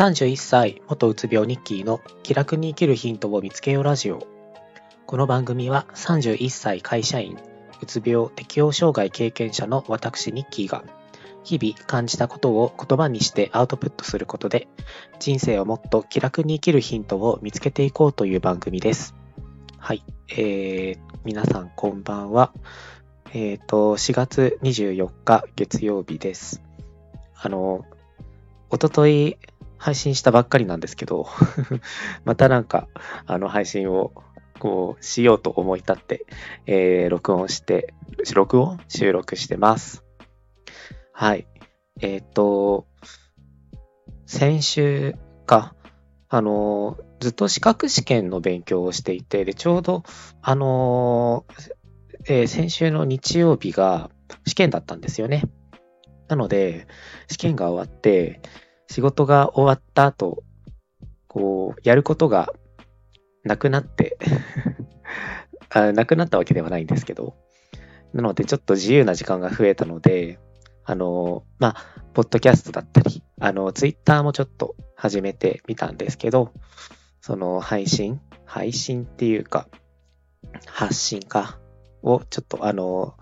31歳元うつ病日記の気楽に生きるヒントを見つけようラジオ。この番組は31歳会社員うつ病適応障害経験者の私ニッキーが日々感じたことを言葉にしてアウトプットすることで人生をもっと気楽に生きるヒントを見つけていこうという番組です。はいえー、皆さんこんばんは。えっ、ー、と4月24日月曜日です。あのおととい配信したばっかりなんですけど またなんか、あの配信をこうしようと思い立って、えー、録音して、録音？収録してます。はい。えっ、と、先週か、あの、ずっと資格試験の勉強をしていて、で、ちょうど、あの、えー、先週の日曜日が試験だったんですよね。なので、試験が終わって、仕事が終わった後、こう、やることがなくなって あ、なくなったわけではないんですけど、なのでちょっと自由な時間が増えたので、あの、まあ、ポッドキャストだったり、あの、ツイッターもちょっと始めてみたんですけど、その配信配信っていうか、発信かをちょっとあの、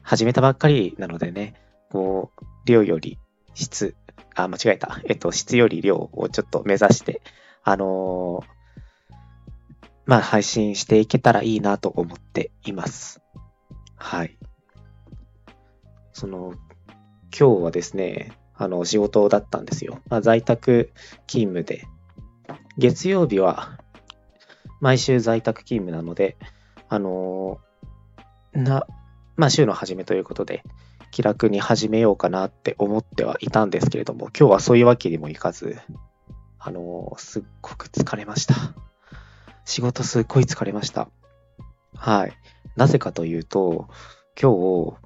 始めたばっかりなのでね、こう、量より質あ、間違えた。えっと、質より量をちょっと目指して、あのー、まあ、配信していけたらいいなと思っています。はい。その、今日はですね、あの、仕事だったんですよ。まあ、在宅勤務で、月曜日は、毎週在宅勤務なので、あのー、な、まあ、週の初めということで、気楽に始めようかなって思ってはいたんですけれども、今日はそういうわけにもいかず、あの、すっごく疲れました。仕事すっごい疲れました。はい。なぜかというと、今日、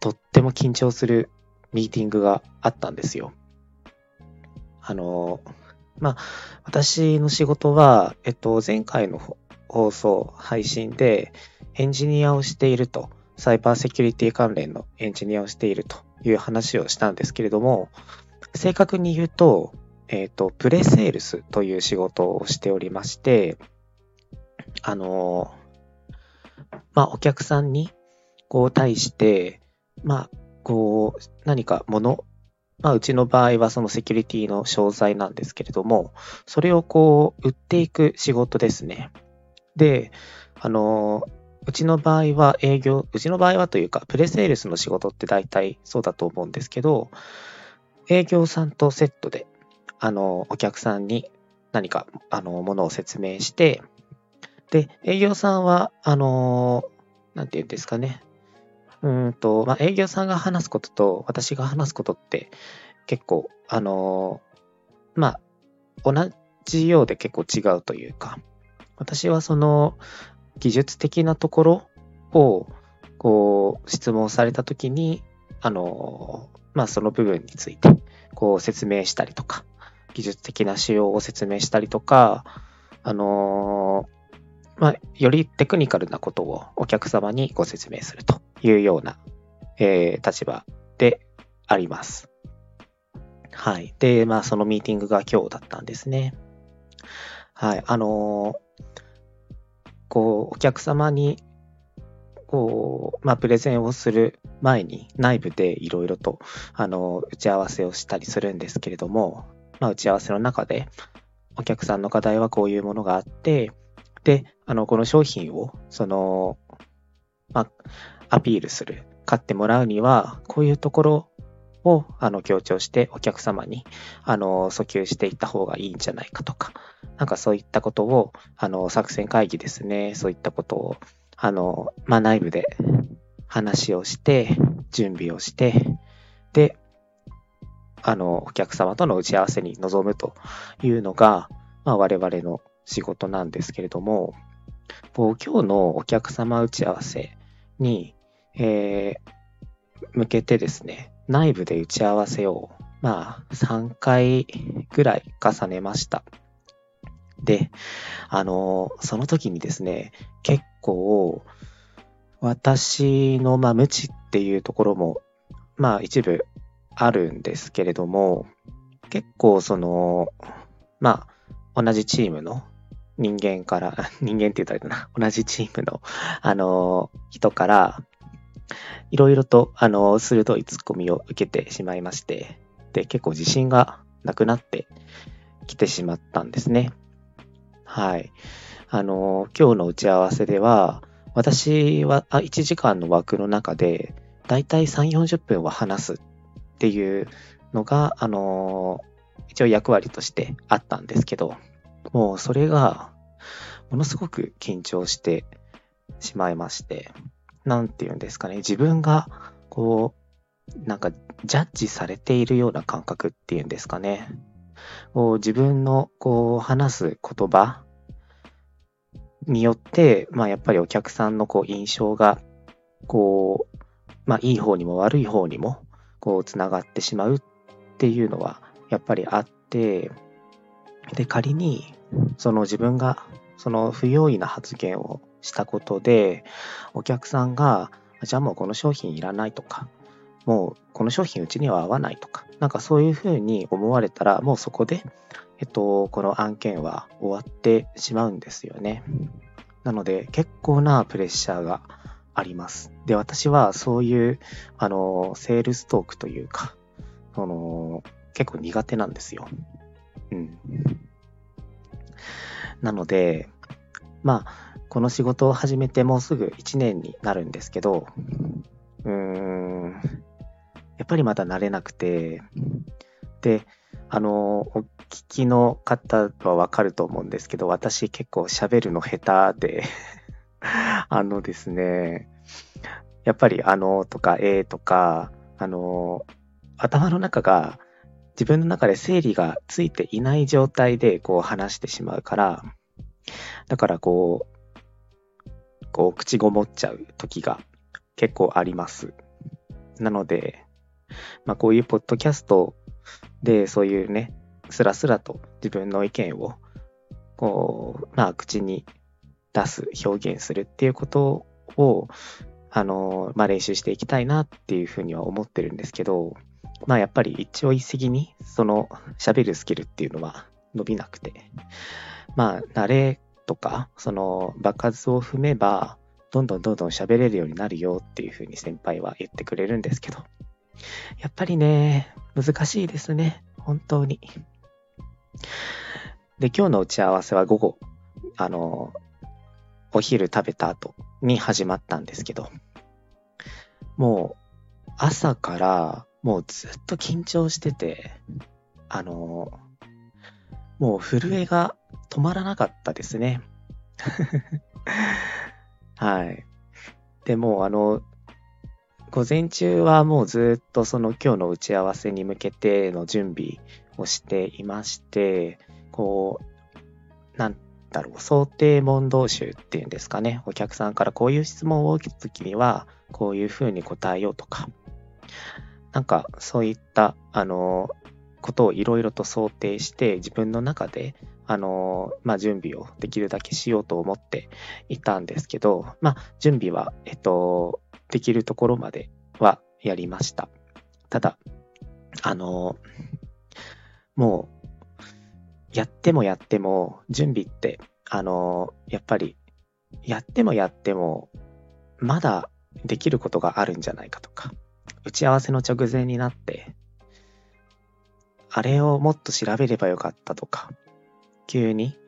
とっても緊張するミーティングがあったんですよ。あの、まあ、私の仕事は、えっと、前回の放送、配信でエンジニアをしているとサイバーセキュリティ関連のエンジニアをしているという話をしたんですけれども、正確に言うと、えっ、ー、と、プレセールスという仕事をしておりまして、あの、まあ、お客さんに、こう、対して、まあ、こう、何かもの、まあ、うちの場合はそのセキュリティの商材なんですけれども、それをこう、売っていく仕事ですね。で、あの、うちの場合は営業、うちの場合はというか、プレセールスの仕事って大体そうだと思うんですけど、営業さんとセットで、あの、お客さんに何か、あの、ものを説明して、で、営業さんは、あの、なんて言うんですかね。うんと、まあ、営業さんが話すことと私が話すことって結構、あの、まあ、同じようで結構違うというか、私はその、技術的なところを、こう、質問されたときに、あの、まあ、その部分について、こう、説明したりとか、技術的な仕様を説明したりとか、あのまあ、よりテクニカルなことをお客様にご説明するというような、えー、立場であります。はい。で、まあ、そのミーティングが今日だったんですね。はい。あのーこう、お客様に、こう、まあ、プレゼンをする前に内部でいろいろと、あの、打ち合わせをしたりするんですけれども、まあ、打ち合わせの中で、お客さんの課題はこういうものがあって、で、あの、この商品を、その、まあ、アピールする、買ってもらうには、こういうところをあの強調してお客様にあの訴求していった方がいいんじゃないかとか、なんかそういったことをあの作戦会議ですね、そういったことをあの、まあ、内部で話をして、準備をして、で、あの、お客様との打ち合わせに臨むというのが、まあ、我々の仕事なんですけれども、今日のお客様打ち合わせに、えー、向けてですね、内部で打ち合わせを、まあ、3回ぐらい重ねました。で、あの、その時にですね、結構、私の、まあ、無知っていうところも、まあ、一部あるんですけれども、結構その、まあ、同じチームの人間から、人間って言ったらいいかな、同じチームの、あの、人から、いろいろと、あの、鋭いツッコミを受けてしまいまして、で、結構自信がなくなってきてしまったんですね。はい。あの、今日の打ち合わせでは、私はあ1時間の枠の中で、だいたい3、40分は話すっていうのが、あの、一応役割としてあったんですけど、もうそれが、ものすごく緊張してしまいまして、なんて言うんですかね、自分が、こう、なんか、ジャッジされているような感覚っていうんですかね。こう自分の、こう、話す言葉によって、まあ、やっぱりお客さんの、こう、印象が、こう、まあ、いい方にも悪い方にも、こう、つながってしまうっていうのは、やっぱりあって、で、仮に、その自分が、その不用意な発言をしたことで、お客さんが、じゃあもうこの商品いらないとか、もうこの商品うちには合わないとか、なんかそういうふうに思われたら、もうそこで、えっと、この案件は終わってしまうんですよね。なので、結構なプレッシャーがあります。で、私はそういう、あの、セールストークというか、その、結構苦手なんですよ。うん。なので、まあ、この仕事を始めてもうすぐ1年になるんですけど、うーん、やっぱりまだ慣れなくて、で、あの、お聞きの方はわかると思うんですけど、私結構喋るの下手で あのですね、やっぱりあのとかえとか、あの、頭の中が自分の中で整理がついていない状態でこう話してしまうから、だからこう、こう、口ごもっちゃう時が結構あります。なので、まあ、こういうポッドキャストで、そういうね、スラスラと自分の意見を、こう、まあ、口に出す、表現するっていうことを、あの、まあ、練習していきたいなっていうふうには思ってるんですけど、まあ、やっぱり一朝一夕に、その、喋るスキルっていうのは伸びなくて、まあ、慣れとか、その爆発を踏めば、どんどんどんどん喋れるようになるよっていうふうに先輩は言ってくれるんですけど、やっぱりね、難しいですね。本当に。で、今日の打ち合わせは午後、あの、お昼食べた後に始まったんですけど、もう朝からもうずっと緊張してて、あの、もう震えが止まらなかったですね。はい。でもあの、午前中はもうずっとその今日の打ち合わせに向けての準備をしていまして、こう、なんだろう、想定問答集っていうんですかね。お客さんからこういう質問を受けたときには、こういうふうに答えようとか、なんかそういった、あの、ことをいろいろと想定して自分の中であの、まあ、準備をできるだけしようと思っていたんですけど、まあ、準備は、えっと、できるところまではやりました。ただ、あの、もう、やってもやっても、準備って、あの、やっぱり、やってもやっても、まだできることがあるんじゃないかとか、打ち合わせの直前になって、あれをもっと調べればよかったとか、急に、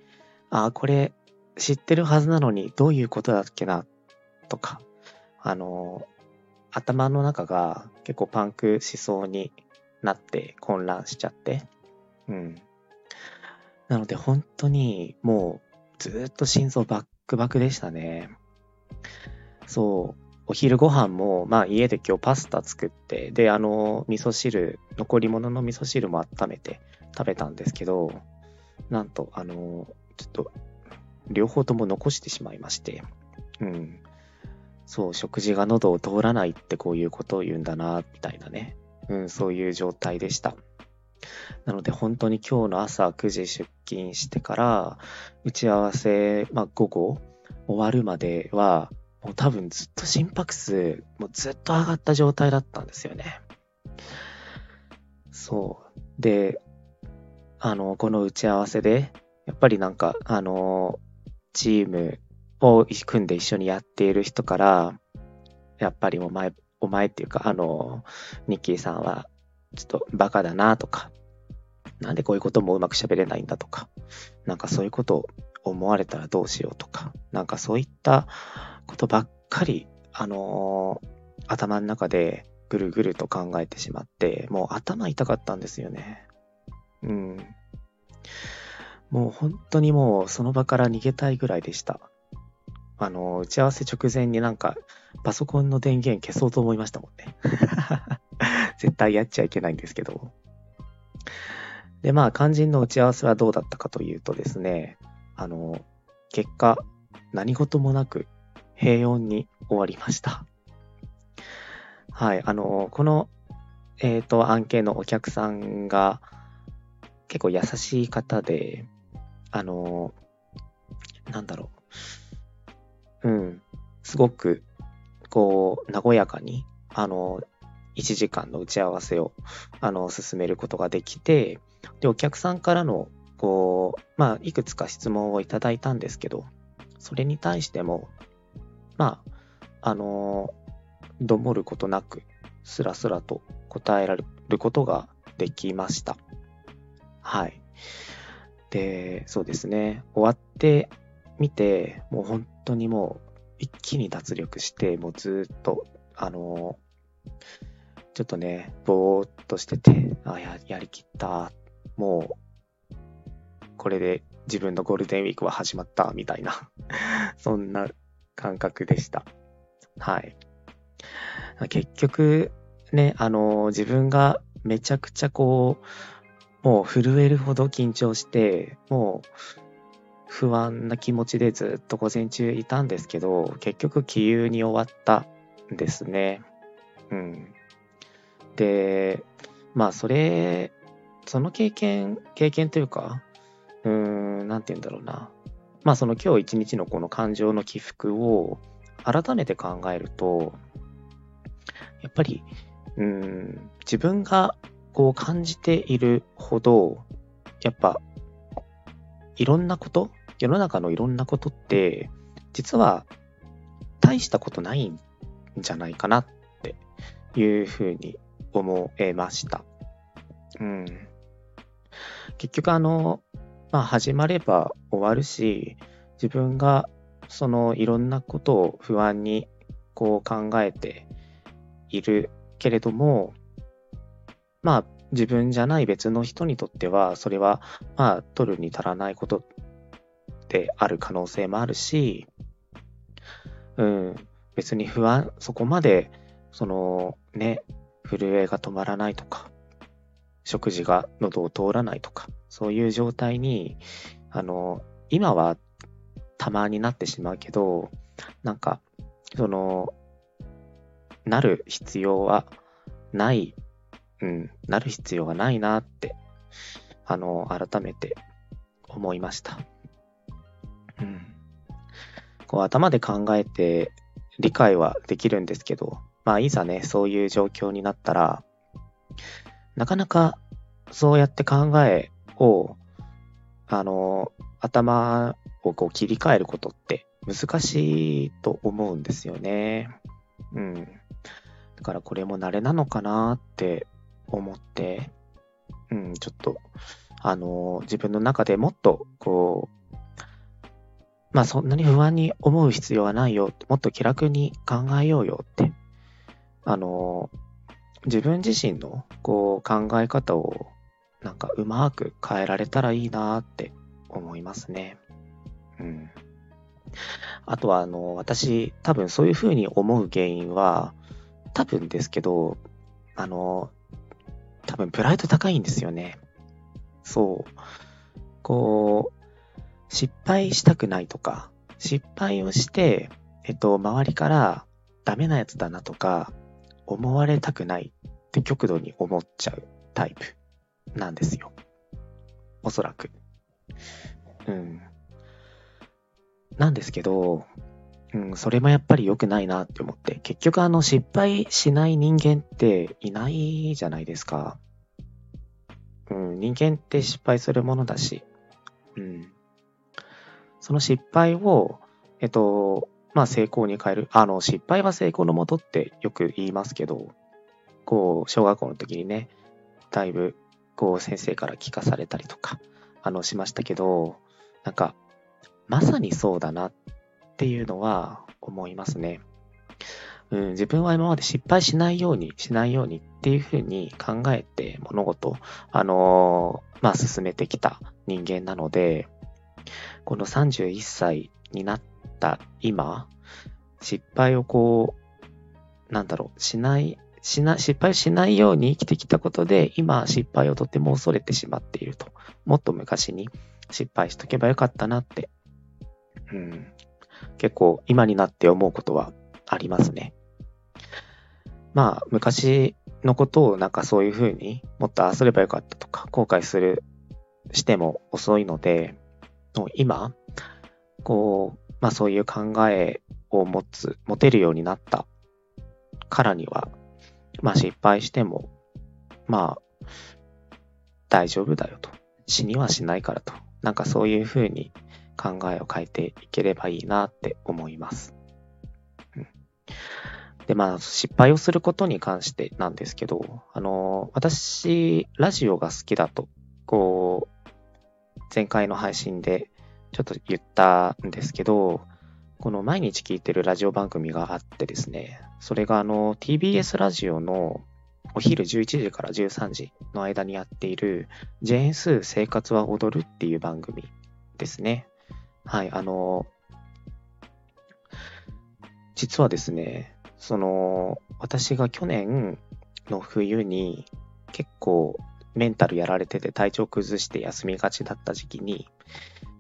あ、これ知ってるはずなのにどういうことだっけな、とか、あの、頭の中が結構パンクしそうになって混乱しちゃって、うん。なので本当にもうずっと心臓バックバックでしたね。そう。お昼ご飯も、まあ家で今日パスタ作って、で、あの、味噌汁、残り物の味噌汁も温めて食べたんですけど、なんと、あの、ちょっと、両方とも残してしまいまして、うん。そう、食事が喉を通らないってこういうことを言うんだな、みたいなね。うん、そういう状態でした。なので本当に今日の朝9時出勤してから、打ち合わせ、まあ午後終わるまでは、もう多分ずっと心拍数、もうずっと上がった状態だったんですよね。そう。で、あの、この打ち合わせで、やっぱりなんか、あの、チームを組んで一緒にやっている人から、やっぱりお前、お前っていうか、あの、ニッキーさんは、ちょっとバカだなとか、なんでこういうこともうまく喋れないんだとか、なんかそういうことを思われたらどうしようとか、なんかそういったことばっかり、あの、頭の中でぐるぐると考えてしまって、もう頭痛かったんですよね。うん。もう本当にもうその場から逃げたいぐらいでした。あの、打ち合わせ直前になんかパソコンの電源消そうと思いましたもんね。絶対やっちゃいけないんですけど。で、まあ、肝心の打ち合わせはどうだったかというとですね、あの、結果、何事もなく平穏に終わりました。はい、あの、この、えっ、ー、と、案件のお客さんが結構優しい方で、あの、なんだろう。うん、すごく、こう、和やかに、あの、1時間の打ち合わせを、あの、進めることができて、で、お客さんからの、こう、まあ、いくつか質問をいただいたんですけど、それに対しても、まあ、あのどもることなく、スラスラと答えられることができました。はい。で、そうですね。終わってみて、もう本当にもう一気に脱力して、もうずっと、あのちょっとね、ぼーっとしてて、あ、や、やりきった。もう、これで自分のゴールデンウィークは始まった、みたいな そんな感覚でした。はい。結局、ね、あの、自分がめちゃくちゃこう、もう震えるほど緊張して、もう不安な気持ちでずっと午前中いたんですけど、結局気憂に終わったんですね。うん。で、まあそれ、その経験、経験というか、うーん、なんて言うんだろうな。まあその今日一日のこの感情の起伏を改めて考えると、やっぱり、うん、自分がこう感じているほど、やっぱ、いろんなこと、世の中のいろんなことって、実は大したことないんじゃないかなっていうふうに思えました。うん。結局あの、まあ始まれば終わるし、自分がそのいろんなことを不安にこう考えているけれども、まあ自分じゃない別の人にとっては、それはまあ取るに足らないことである可能性もあるし、うん、別に不安、そこまで、そのね、震えが止まらないとか、食事が喉を通らないとか、そういう状態に、あの、今はたまになってしまうけど、なんか、その、なる必要はない、うん、なる必要はないなって、あの、改めて思いました。うん。こう頭で考えて理解はできるんですけど、まあ、いざね、そういう状況になったら、なかなかそうやって考えを、あの、頭をこう切り替えることって難しいと思うんですよね。うん。だからこれも慣れなのかなって思って、うん、ちょっと、あの、自分の中でもっと、こう、まあそんなに不安に思う必要はないよ。もっと気楽に考えようよってあの、自分自身のこう考え方をなんかうまく変えられたらいいなって思いますね。うん。あとはあの、私多分そういうふうに思う原因は多分ですけど、あの、分プライド高いんですよね。そう。こう、失敗したくないとか、失敗をして、えっと、周りからダメなやつだなとか、思われたくないって極度に思っちゃうタイプなんですよ。おそらく。うん。なんですけど、うん、それもやっぱり良くないなって思って、結局あの失敗しない人間っていないじゃないですか。うん、人間って失敗するものだし、うん。その失敗を、えっと、まあ成功に変える。あの、失敗は成功のもとってよく言いますけど、こう、小学校の時にね、だいぶ、こう、先生から聞かされたりとか、あの、しましたけど、なんか、まさにそうだなっていうのは思いますね。うん、自分は今まで失敗しないように、しないようにっていうふうに考えて物事、あのー、まあ、進めてきた人間なので、この31歳になった今、失敗をこう、なんだろう、しない、しな、失敗しないように生きてきたことで、今失敗をとても恐れてしまっていると。もっと昔に失敗しとけばよかったなって、うん、結構今になって思うことはありますね。まあ、昔のことをなんかそういうふうにもっとああすればよかったとか、後悔する、しても遅いので、今、こう、まあそういう考えを持つ、持てるようになったからには、まあ失敗しても、まあ、大丈夫だよと。死にはしないからと。なんかそういうふうに考えを変えていければいいなって思います。で、まあ、失敗をすることに関してなんですけど、あの、私、ラジオが好きだと、こう、前回の配信でちょっと言ったんですけど、この毎日聞いてるラジオ番組があってですね、それがあの TBS ラジオのお昼11時から13時の間にやっているジェーンスー生活は踊るっていう番組ですね。はい、あの、実はですね、その、私が去年の冬に結構メンタルやられてて体調崩して休みがちだった時期に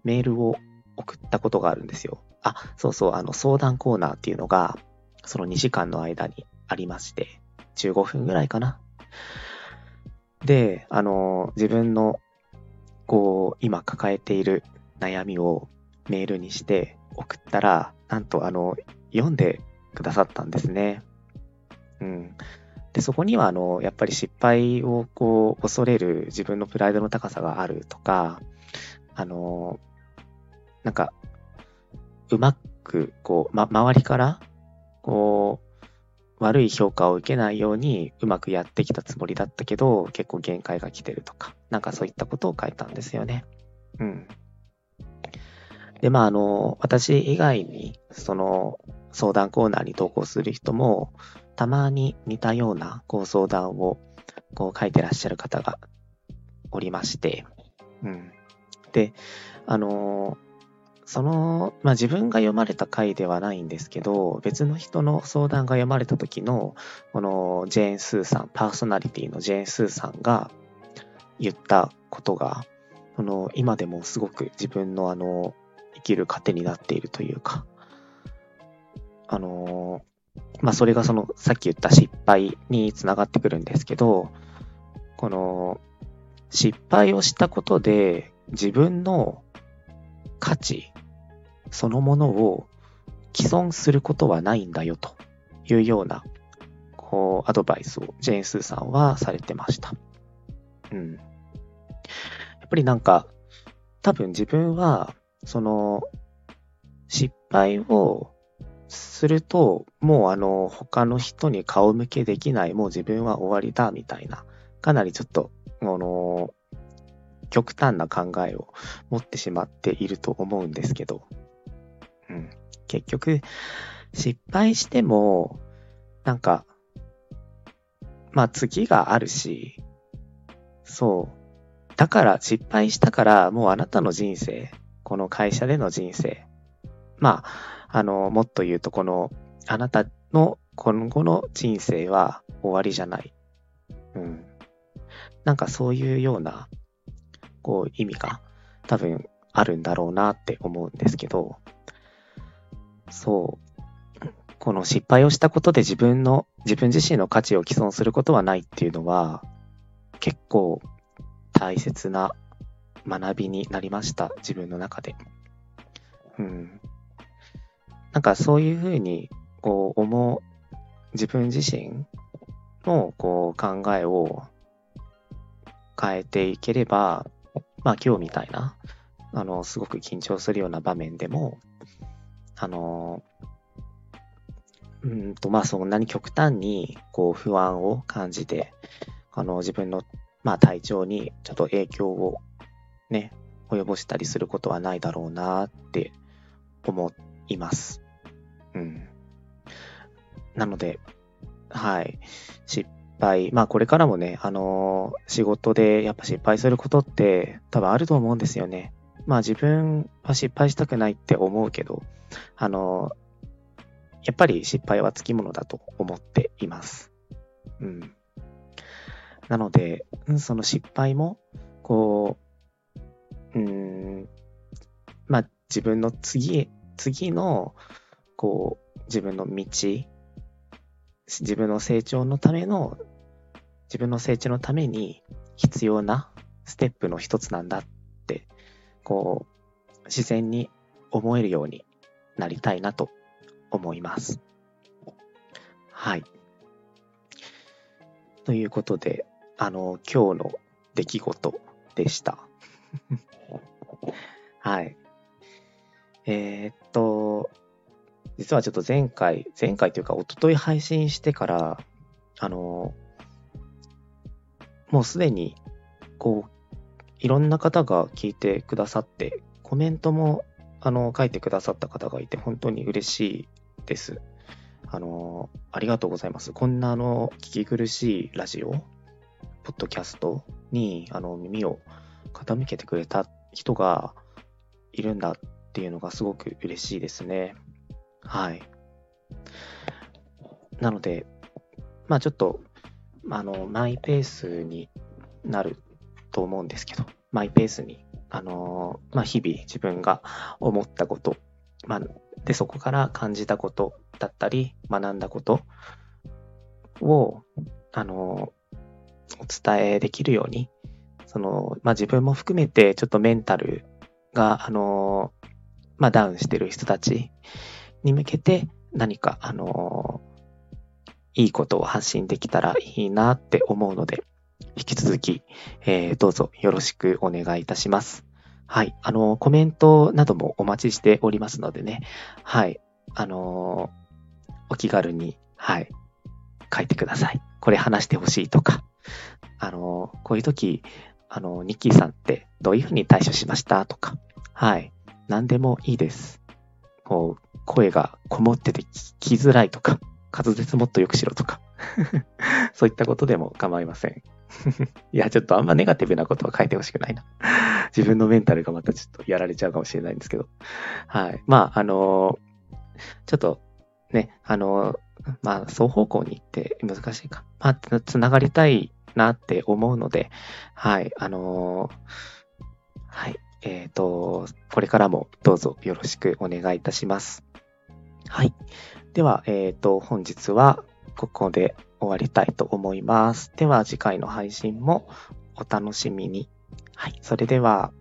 メールを送ったことがあるんですよ。あ、そうそう、あの相談コーナーっていうのがその2時間の間にありまして、15分ぐらいかな。で、あの、自分のこう今抱えている悩みをメールにして送ったら、なんとあの、読んでくださったんですね。うん。で、そこには、あの、やっぱり失敗をこう、恐れる自分のプライドの高さがあるとか、あの、なんか、うまく、こう、ま、周りから、こう、悪い評価を受けないようにうまくやってきたつもりだったけど、結構限界が来てるとか、なんかそういったことを書いたんですよね。うん。で、まあ、あの、私以外に、その、相談コーナーに投稿する人も、たまに似たようなご相談をこう書いてらっしゃる方がおりまして、うん。で、あのその、まあ、自分が読まれた回ではないんですけど、別の人の相談が読まれた時の、このジェーン・スーさん、パーソナリティのジェーン・スーさんが言ったことが、この今でもすごく自分のあの、生きる糧になっているというか、あのまあ、それがその、さっき言った失敗につながってくるんですけど、この、失敗をしたことで自分の価値そのものを既存することはないんだよというような、こう、アドバイスをジェーン・スーさんはされてました。うん。やっぱりなんか、多分自分は、その、失敗をすると、もうあの、他の人に顔向けできない、もう自分は終わりだ、みたいな、かなりちょっと、あの、極端な考えを持ってしまっていると思うんですけど、うん。結局、失敗しても、なんか、まあ次があるし、そう。だから失敗したから、もうあなたの人生、この会社での人生、まあ、あの、もっと言うと、この、あなたの今後の人生は終わりじゃない。うん。なんかそういうような、こう、意味が多分あるんだろうなって思うんですけど、そう。この失敗をしたことで自分の、自分自身の価値を毀損することはないっていうのは、結構大切な学びになりました。自分の中で。うん。なんかそういうふうに、こう、思う、自分自身の、こう、考えを変えていければ、まあ今日みたいな、あの、すごく緊張するような場面でも、あの、うんと、まあそんなに極端に、こう、不安を感じて、あの、自分の、まあ体調にちょっと影響をね、及ぼしたりすることはないだろうなって思っています。うん。なので、はい。失敗。まあこれからもね、あのー、仕事でやっぱ失敗することって多分あると思うんですよね。まあ自分は失敗したくないって思うけど、あのー、やっぱり失敗はつきものだと思っています。うん。なので、その失敗も、こう、うん、まあ自分の次、次の、こう、自分の道、自分の成長のための、自分の成長のために必要なステップの一つなんだって、こう、自然に思えるようになりたいなと思います。はい。ということで、あの、今日の出来事でした。はい。えー、っと、実はちょっと前回、前回というか一昨日配信してから、あの、もうすでに、こう、いろんな方が聞いてくださって、コメントも、あの、書いてくださった方がいて、本当に嬉しいです。あの、ありがとうございます。こんな、あの、聞き苦しいラジオ、ポッドキャストに、あの、耳を傾けてくれた人がいるんだっていうのがすごく嬉しいですね。はい。なので、まあちょっと、あの、マイペースになると思うんですけど、マイペースに、あの、まあ日々自分が思ったこと、まあ、で、そこから感じたことだったり、学んだことを、あの、お伝えできるように、その、まあ自分も含めてちょっとメンタルが、あの、まあダウンしてる人たちに向けて何か、あのいいことを発信できたらいいなって思うので、引き続き、えー、どうぞよろしくお願いいたします。はい。あの、コメントなどもお待ちしておりますのでね。はい。あのお気軽に、はい。書いてください。これ話してほしいとか。あのこういう時、あの、ニッキーさんってどういうふうに対処しましたとか。はい。何でもいいです。こう、声がこもってて聞きづらいとか、滑舌もっと良くしろとか そういったことでも構いません いや、ちょっとあんまネガティブなことは書いてほしくないな自分のメンタルがまたちょっとやられちゃうかもしれないんですけど。はい。まあ、あのー、ちょっとね、あのー、まあ、双方向に行って難しいか。まあ、つながりたいなって思うので、はい、あのー、はい、えっ、ー、と、これからもどうぞよろしくお願いいたします。はい。では、えっ、ー、と、本日はここで終わりたいと思います。では、次回の配信もお楽しみに。はい。それでは、